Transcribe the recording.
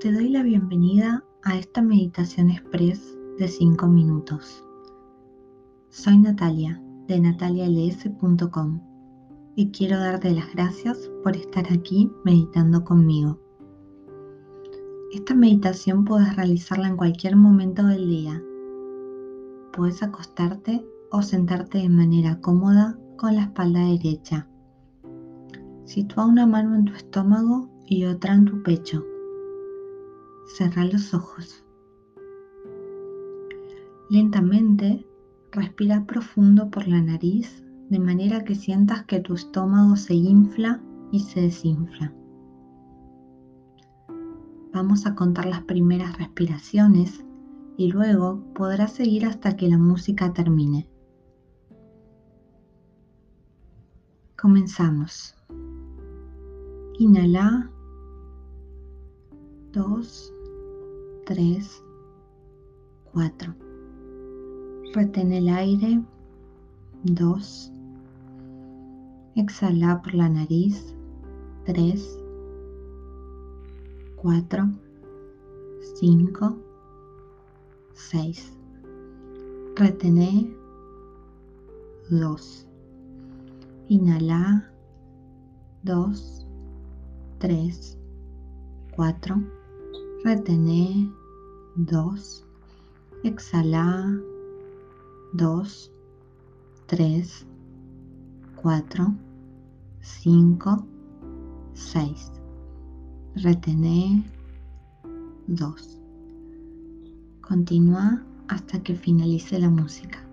Te doy la bienvenida a esta meditación express de 5 minutos. Soy Natalia de natalials.com y quiero darte las gracias por estar aquí meditando conmigo. Esta meditación puedes realizarla en cualquier momento del día. Puedes acostarte o sentarte de manera cómoda con la espalda derecha. Sitúa una mano en tu estómago y otra en tu pecho Cerra los ojos. Lentamente, respira profundo por la nariz de manera que sientas que tu estómago se infla y se desinfla. Vamos a contar las primeras respiraciones y luego podrás seguir hasta que la música termine. Comenzamos. Inhala. Dos. 3, 4. Retén el aire. 2. Exhala por la nariz. 3, 4, 5, 6. Retené. 2. Inhala. 2, 3, 4. Retené. 2, exhala 2, 3, 4, 5, 6. Retené 2. Continúa hasta que finalice la música.